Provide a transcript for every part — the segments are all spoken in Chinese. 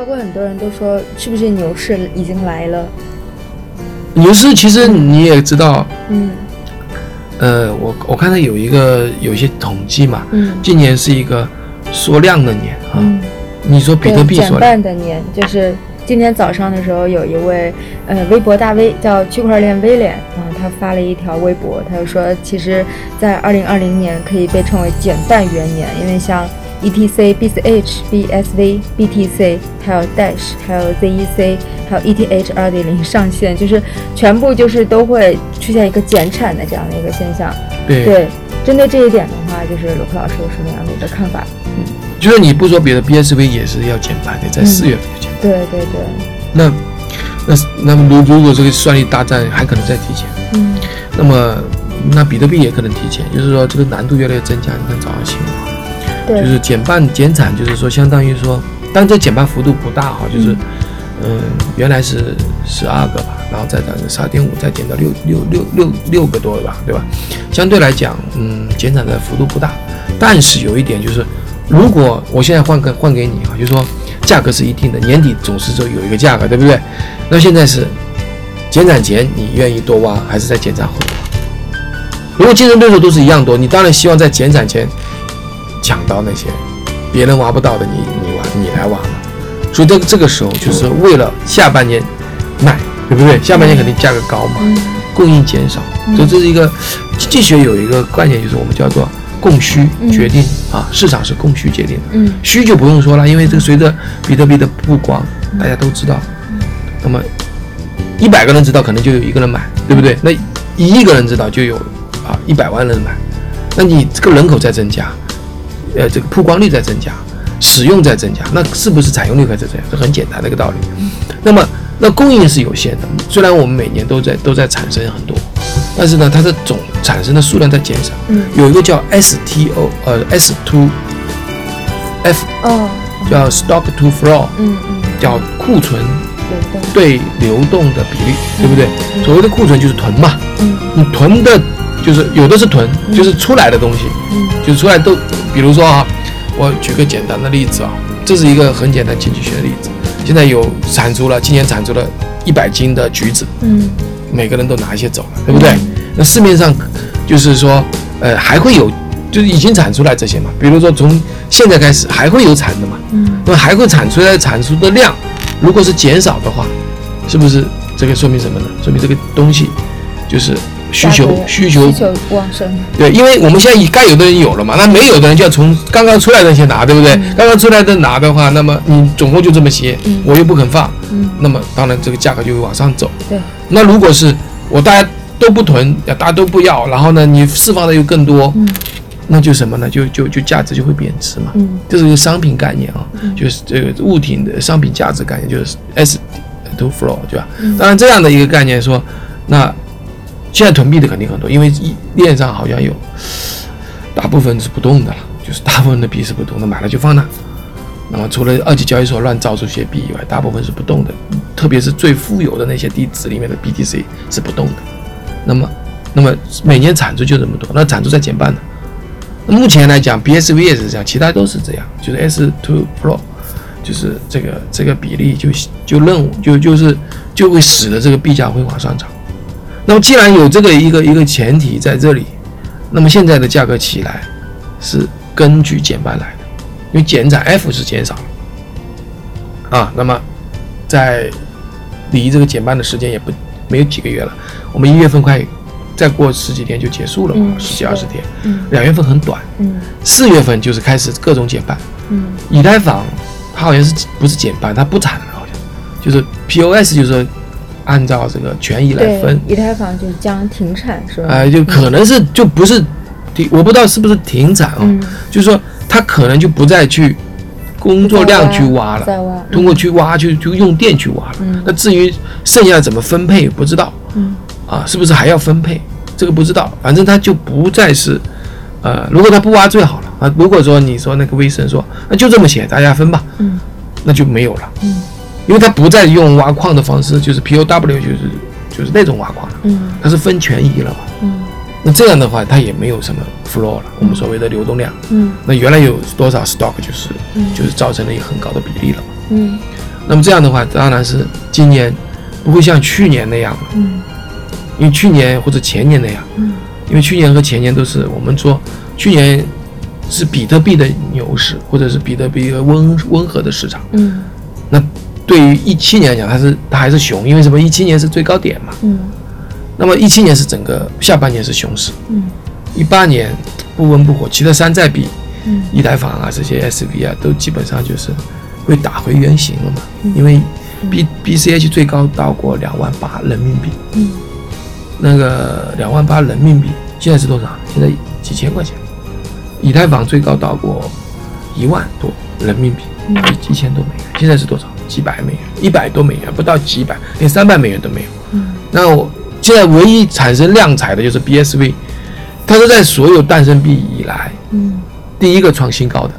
包括很多人都说，是不是牛市已经来了？牛市其实你也知道，嗯呃，我我看到有一个有一些统计嘛，嗯今年是一个缩量的年啊。嗯，你说比特币减缩量，半的年，就是今天早上的时候，有一位呃微博大 V 叫区块链威廉啊、他发了一条微博，他就说，其实，在二零二零年可以被称为减半元年，因为像 E ETC、BCH、BSV、BTC，还有 Dash，还有 ZEC，还有 ETH 二点零上线，就是全部就是都会出现一个减产的这样的一个现象。对，对，针对这一点的话，就是罗克老师有什么样的一个看法？嗯就是你不说别的，BSV 也是要减半的，在嗯四月份就减。对对对，那那那么如如果这个算力大战还可能再提前，嗯那么那比特币也可能提前，就是说这个难度越来越增加。你看早上新闻，对，就是减半减产，就是说相当于说，但这减半幅度不大哈，就是嗯原来是十二个吧，然后再涨十二点五，再减到六六六六六个多了吧，对吧？相对来讲，嗯，减产的幅度不大，但是有一点就是，如果我现在换个换给你啊，就是说价格是一定的，年底总是说有一个价格，对不对？那现在是减产前你愿意多挖，还是在减产后多？如果竞争对手都是一样多，你当然希望在减产前抢到那些别人挖不到的你，你挖你来挖嘛。所以这个这个时候就是为了下半年卖，对不对？下半年肯定价格高嘛，嗯供应减少，所以这是一个经济学有一个概念，就是我们叫做供需决定啊，市场是供需决定的。嗯需就不用说了，因为这个随着比特币的曝光，大家都知道。那么一百个人知道，可能就有一个人买，对不对？那一亿个人知道，就有啊一百万人买。那你这个人口在增加，呃，这个曝光率在增加，使用在增加，那是不是采用率在增加？这很简单的一个道理。那么那供应是有限的，虽然我们每年都在都在产生很多，但是呢，它的总产生的数量在减少。嗯有一个叫 STO，呃 S to F 哦叫 stock to flow，嗯嗯，叫库存对流动的比率，对不对？所谓的库存就是囤嘛，嗯你囤的，就是有的是囤，就是出来的东西，嗯就是出来都，比如说啊，我举个简单的例子啊，这是一个很简单经济学的例子。现在有产出了，今年产出了一百斤的橘子，嗯每个人都拿一些走了，对不对？那市面上就是说，呃，还会有，就是已经产出来这些嘛。比如说从现在开始还会有产的嘛，嗯那么还会产出来产出的量，如果是减少的话，是不是这个说明什么呢？说明这个东西就是需求需求需求旺盛，对，因为我们现在该有的人有了嘛，那没有的人就要从刚刚出来的先拿，对不对？刚刚出来的拿的话，那么你总共就这么些，嗯我又不肯放，嗯那么当然这个价格就会往上走。对，那如果是我大家都不囤，大家都不要，然后呢你释放的又更多，嗯那就什么呢？就就就价值就会贬值嘛。嗯这是一个商品概念啊，就是这个物品的商品价值概念，就是 S to flow，对吧？嗯当然这样的一个概念说，那现在囤币的肯定很多，因为链上好像有大部分是不动的了，就是大部分的币是不动的，买了就放那。那么除了二级交易所乱造出些币以外，大部分是不动的，特别是最富有的那些地址里面的 BTC 是不动的。那么，那么每年产出就这么多，那产出在减半的。目前来讲，BSV 也是这样，其他都是这样，就是 S to flow，就是这个这个比例就就任务就就是就会使得这个币价会往上涨。那么既然有这个一个一个前提在这里，那么现在的价格起来是根据减半来的，因为减产 F 是减少了啊。那么在离这个减半的时间也不没有几个月了，我们一月份快再过十几天就结束了嘛，嗯十几二十天，嗯两月份很短，嗯四月份就是开始各种减半。嗯以太坊它好像是不是减半，它不产了，好像就是 POS 就是说按照这个权益来分，，以太坊就将停产是吧？呃，就可能是就不是停，我不知道是不是停产啊、嗯，就是说它可能就不再去工作量去挖了，再挖，通过去挖就就用电去挖了。嗯那至于剩下怎么分配不知道嗯啊，是不是还要分配？这个不知道，反正它就不再是，呃，如果它不挖最好了啊。如果说你说那个威森说那就这么写，大家分吧，嗯那就没有了，嗯因为它不再用挖矿的方式，就是 POW 就是就是那种挖矿了，嗯。它是分权益了嘛。嗯。那这样的话，它也没有什么 flow 了，我们所谓的流动量。嗯。那原来有多少 stock 就是嗯。就是造成了一个很高的比例了嘛。嗯。那么这样的话，当然是今年不会像去年那样了，嗯。因为去年或者前年那样，嗯。因为去年和前年都是我们说，去年是比特币的牛市，或者是比特币一个温温和的市场。嗯。那对于一七年来讲，它是它还是熊，因为什么？一七年是最高点嘛。嗯那么一七年是整个下半年是熊市，嗯一八年不温不火，其他山寨币、嗯以太坊啊这些 SV 啊都基本上就是会打回原形了嘛，嗯因为 B BCH 最高到过两万八人民币，嗯那个两万八人民币现在是多少？现在几千块钱。以太坊最高到过一万多人民币，嗯一一千多美元，现在是多少？几百美元，一百多美元，不到几百，连三百美元都没有。嗯。那我现在唯一产生量产的就是 BSV，它是在所有诞生币以来嗯。第一个创新高的，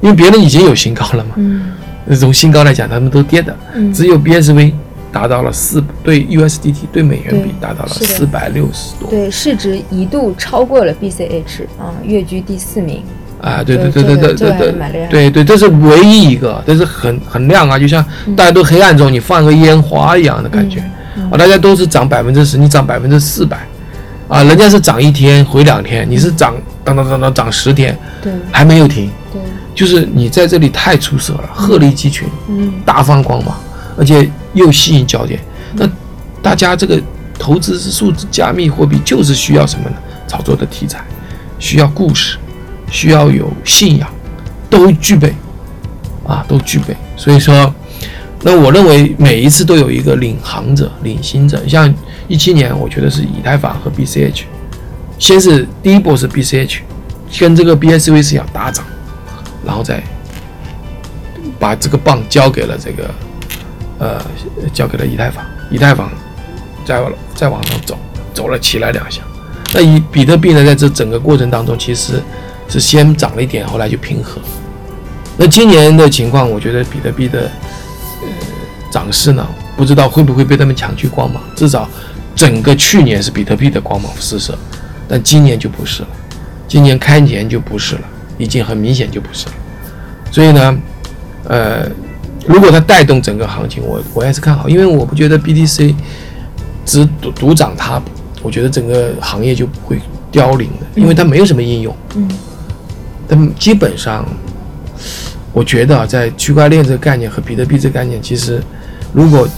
因为别人已经有新高了嘛。嗯。那从新高来讲，他们都跌的，嗯。只有 BSV 达到了四对 USDT 对美元比达到了四百六十多。对，市值一度超过了 BCH 啊，跃居第四名。啊！对对对对对对对对对，这是唯一一个，这是很很亮啊，就像大家都黑暗中你放个烟花一样的感觉嗯啊！大家都是涨百分之十，你涨百分之四百啊，人家是涨一天回两天，你是涨当当当当涨十天对还没有停，对，就是你在这里太出色了，鹤立鸡群，嗯大放光芒，而且又吸引焦点。那大家这个投资是数字加密货币，就是需要什么呢？炒作的题材，需要故事，需要有信仰，都具备啊，都具备。所以说，那我认为每一次都有一个领航者、领行者。像一七年，我觉得是以太坊和 BCH，先是第一波是 BCH，跟这个 BSV 是要打涨，然后再把这个棒交给了这个呃，交给了以太坊，以太坊再再往上走，走了起来两下。那以比特币呢，在这整个过程当中，其实是先涨了一点，后来就平和。那今年的情况，我觉得比特币的呃涨势呢，不知道会不会被他们抢去光芒。至少整个去年是比特币的光芒四射，但今年就不是了。今年开年就不是了，已经很明显就不是了。所以呢，呃，如果它带动整个行情，我我还是看好，因为我不觉得 BTC 只独独涨它，我觉得整个行业就不会凋零的，因为它没有什么应用。嗯但基本上，我觉得啊，在区块链这个概念和比特币这个概念，其实如果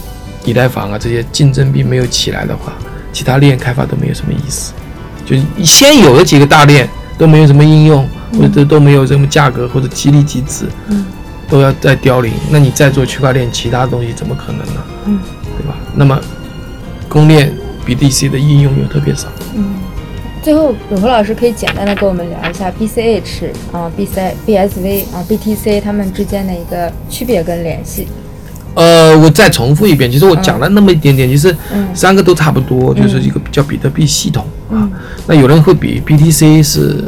以太坊啊这些竞争币没有起来的话，其他链开发都没有什么意思。就先有的几个大链都没有什么应用，或者都没有什么价格或者激励机制，嗯都要在凋零，那你再做区块链其他东西怎么可能呢？嗯对吧？那么公链 BTC 的应用又特别少。嗯。最后，永和老师可以简单的跟我们聊一下 BCH 啊、BC、BSV 啊、BTC 它们之间的一个区别跟联系。呃，我再重复一遍，其实我讲了那么一点点，其实嗯三个都差不多，就是一个叫比特币系统啊嗯。那有人会比 BTC 是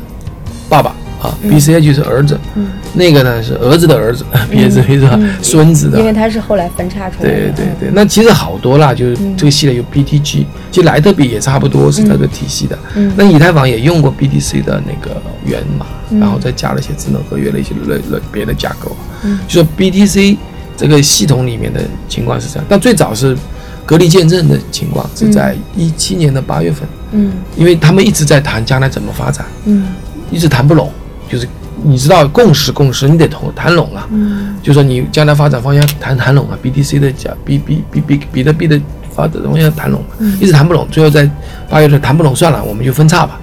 爸爸啊，BCH 是儿子，嗯。那个呢是儿子的儿子，BSV 是吧嗯。孙子的。因。为它是后来分叉出来的。对对对，那其实好多啦，就是嗯。这个系列有 BTG，其实莱特比也差不多是这个体系的。嗯。那以太坊也用过 BTC 的那个源码，嗯。然后再加了一些智能合约的一些类类别的架构。嗯。就说 BTC 这个系统里面的情况是这样，但最早是隔离见证的情况是在一七年的八月份，嗯。因为他们一直在谈将来怎么发展，嗯。一直谈不拢，就是你知道共识共识，你得谈谈拢啊。嗯就说你将来发展方向谈谈拢啊，BTC 的价，B B B B 比特币的发展方向谈拢嘛，一直谈不拢，最后在八月份谈不拢算了，我们就分叉吧。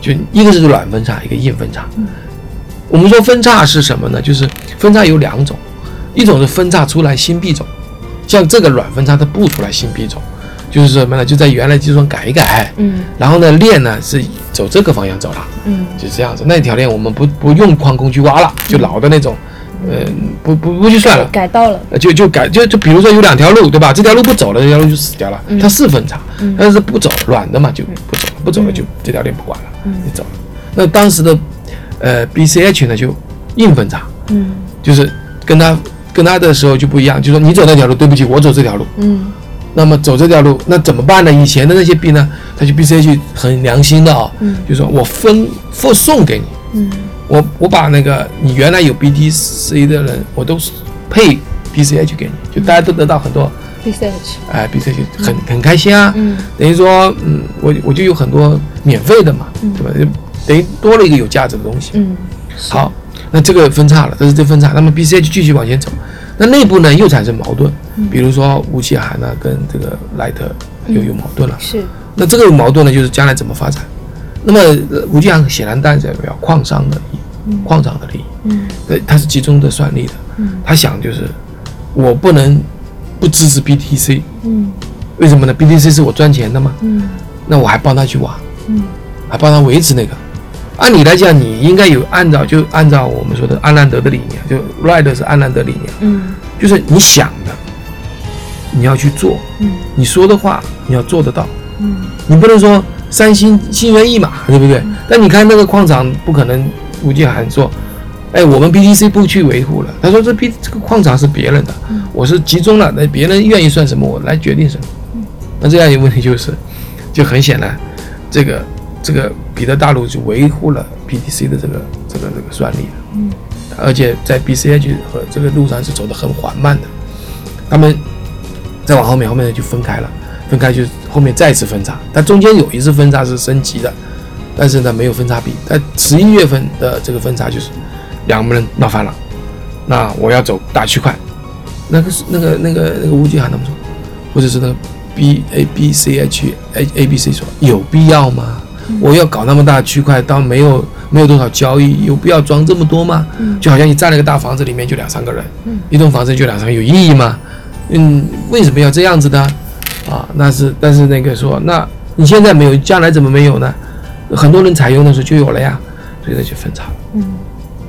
就一个是软分叉，一个硬分叉。我们说分叉是什么呢？就是分叉有两种，一种是分叉出来新币种，像这个软分叉它不出来新币种，就是什么呢？就在原来基础上改一改，嗯然后呢链呢是走这个方向走了。嗯就这样子。那条链我们不不用矿工去挖了，就老的那种，呃，不不不去算了，改到了。呃就就改就就比如说有两条路，对吧？这条路不走了，这条路就死掉了。它是分叉，但是不走软的嘛就不走了，不走了就这条链不管了，嗯你走了。那当时的呃 BCH 呢就硬分叉，嗯就是跟他跟他的时候就不一样，就说你走那条路，对不起，我走这条路。嗯那么走这条路，那怎么办呢？以前的那些币呢，它就 BCH 很良心的啊、嗯。就说我分付送给你，嗯。我我把那个你原来有 BTC 的人，我都是配 BCH 给你，就大家都得到很多，BCH，哎，BCH 很很开心啊，嗯。等于说，嗯，我我就有很多免费的嘛，嗯。对吧？就等于多了一个有价值的东西。嗯，好，那这个分叉了，这是这分叉。那么 BCH 继续往前走，那内部呢又产生矛盾，嗯。比如说吴启涵呢跟这个莱特又有矛盾了。是。那这个矛盾呢，就是将来怎么发展？那么呃吴奇涵显然代表矿商的利益，矿场的利益，嗯。对，他是集中的算力的。嗯。他想就是我不能不支持 BTC，嗯。为什么呢？BTC 是我赚钱的嘛，嗯。那我还帮他去挖，嗯。还帮他维持那个。按理来讲，你应该有按照就按照我们说的安兰德的理念，就 Ride 是安兰德理念，嗯。就是你想的，你要去做，嗯。你说的话你要做得到，嗯。你不能说三心心猿意马，对不对？但你看那个矿场，不可能吴建涵说，哎，我们 BTC 不去维护了，他说这 B 这个矿场是别人的，我是集中了，那别人愿意算什么，我来决定什么。那这样一个问题就是，就很显然，这个这个彼得大陆就维护了 BTC 的这个这个这个算力的，嗯，而且在 BCH 和这个路上是走得很缓慢的，他们再往后面，后面就分开了，分开就后面再次分叉，但中间有一次分叉是升级的，但是呢没有分叉比，但十一月份的这个分叉就是两个人闹翻了，那我要走大区块，那个是那个那个那个吴继涵他们说，或者是那个 B A B C H A A B C 说有必要吗？我要搞那么大区块，当没有没有多少交易，有必要装这么多吗？嗯就好像你占了个大房子，里面就两三个人，嗯一栋房子就两三个，有意义吗？嗯，为什么要这样子的？啊，那是，但是那个说，那你现在没有，将来怎么没有呢？很多人采用的时候就有了呀，所以它就分叉了。嗯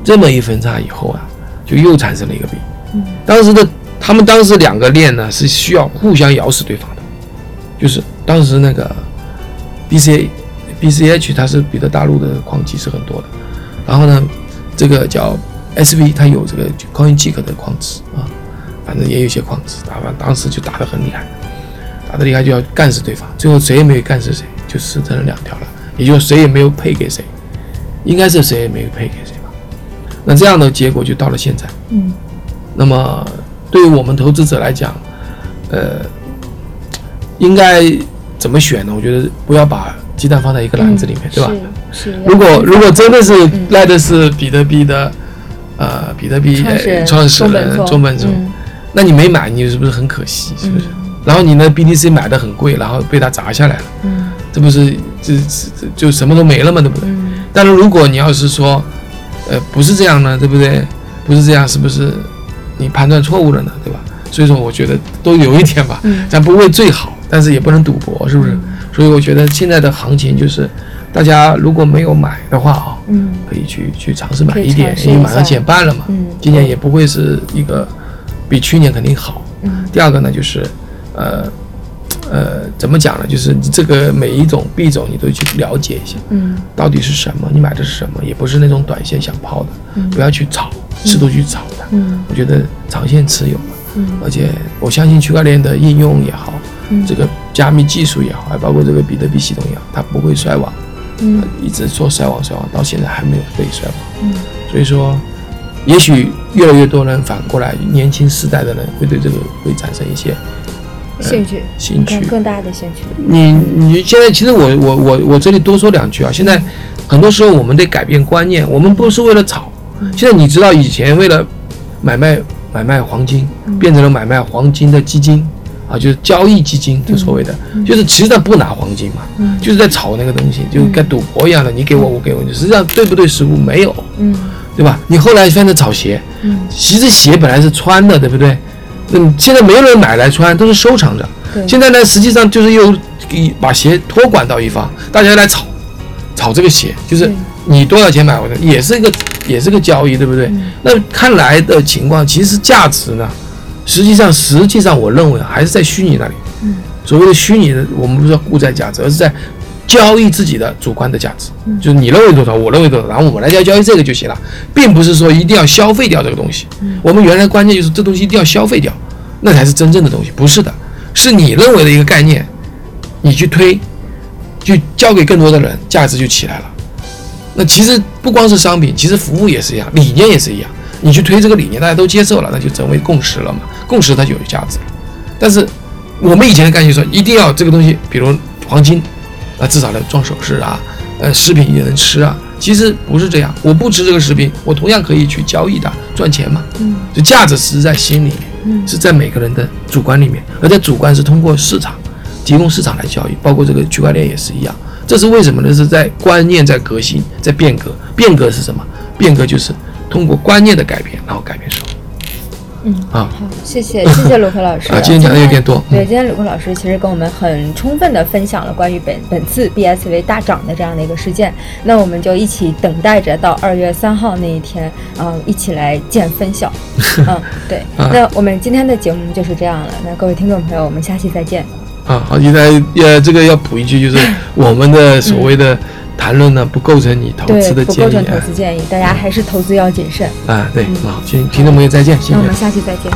这么一分叉以后啊，就又产生了一个弊。嗯当时的他们当时两个链呢是需要互相咬死对方的，就是当时那个 BCA BCH 它是彼得大陆的矿机是很多的，然后呢，这个叫 SV 它有这个 CoinGeek 的矿池啊，反正也有一些矿池，打完当时就打得很厉害，打得厉害就要干死对方，最后谁也没有干死谁，就死成了两条了，也就是谁也没有配给谁，应该是谁也没有配给谁吧。那这样的结果就到了现在。嗯那么对于我们投资者来讲，呃，应该怎么选呢？我觉得不要把鸡蛋放在一个篮子里面，对吧？是是。如果如果真的是嗯赖的是比特币的，呃，比特币创始人中本聪那你没买，你是不是很可惜？是不是？嗯然后你那，BTC 买的很贵，然后被他砸下来了，嗯这不是这这这就什么都没了嘛，对不对？嗯但是如果你要是说，呃，不是这样呢，对不对？不是这样，是不是你判断错误了呢？对吧？所以说，我觉得都有一点吧，嗯咱不为最好，但是也不能赌博，是不是？嗯所以我觉得现在的行情就是，大家如果没有买的话啊，嗯可以去去尝试买一点，一因为马上减半了嘛，嗯今年也不会是一个比去年肯定好。嗯第二个呢，就是呃呃，怎么讲呢？就是你这个每一种币种你都去了解一下。嗯到底是什么？你买的是什么？也不是那种短线想抛的，嗯不要去炒，试图去炒它。嗯我觉得长线持有，嗯而且我相信区块链的应用也好，嗯这个加密技术也好，还包括这个比特币系统也好，它不会衰亡，嗯一直说衰亡衰亡，到现在还没有被衰亡。嗯所以说，也许越来越多人反过来，年轻时代的人会对这个会产生一些兴趣兴趣更。更大的兴趣。你你现在其实我我我我这里多说两句啊，现在很多时候我们得改变观念，我们不是为了炒。现在你知道以前为了买卖买卖黄金，变成了买卖黄金的基金啊，就是交易基金，就所谓的，就是实际上不拿黄金嘛，嗯就是在炒那个东西，就跟赌博一样的，你给我我给我，实际上对不对实物没有，嗯对吧？你后来现在炒鞋，嗯其实鞋本来是穿的，对不对？嗯，现在没有人买来穿，都是收藏着。对现在呢，实际上就是又给把鞋托管到一方，大家来炒，炒这个鞋，就是你多少钱买回来，也是一个也是个交易，对不对？嗯那看来的情况，其实价值呢，实际上实际上我认为还是在虚拟那里。嗯所谓的虚拟的，我们不是说固在价值，而是在交易自己的主观的价值，嗯就是你认为多少，我认为多少，然后我们来交交易这个就行了，并不是说一定要消费掉这个东西。嗯我们原来关键就是这东西一定要消费掉，那才是真正的东西，不是的，是你认为的一个概念，你去推，就交给更多的人，价值就起来了。那其实不光是商品，其实服务也是一样，理念也是一样。你去推这个理念，大家都接受了，那就成为共识了嘛。共识它就有价值了。但是我们以前的概念说，一定要这个东西，比如黄金，啊，至少能装首饰啊，呃，食品也能吃啊。其实不是这样，我不吃这个食品，我同样可以去交易的，赚钱嘛。嗯，就价值是在心里面，嗯是在每个人的主观里面，而在主观是通过市场提供市场来交易，包括这个区块链也是一样。这是为什么呢？是在观念在革新，在变革。变革是什么？变革就是通过观念的改变，然后改变社会。嗯，好好，谢谢谢谢鲁克老师。啊，今天讲的有点多。对，嗯今天鲁克老师其实跟我们很充分的分享了关于本本次 BSV 大涨的这样的一个事件。那我们就一起等待着到二月三号那一天，嗯，一起来见分晓。嗯，对。啊那我们今天的节目就是这样了。那各位听众朋友，我们下期再见。啊，好，现在呃，这个要补一句，就是 我们的所谓的谈论呢，不构成你投资，的建议不构成投资建议，大家还是投资要谨慎。啊。啊，对，嗯好，听听众朋友再见，谢谢那我。们下期再见。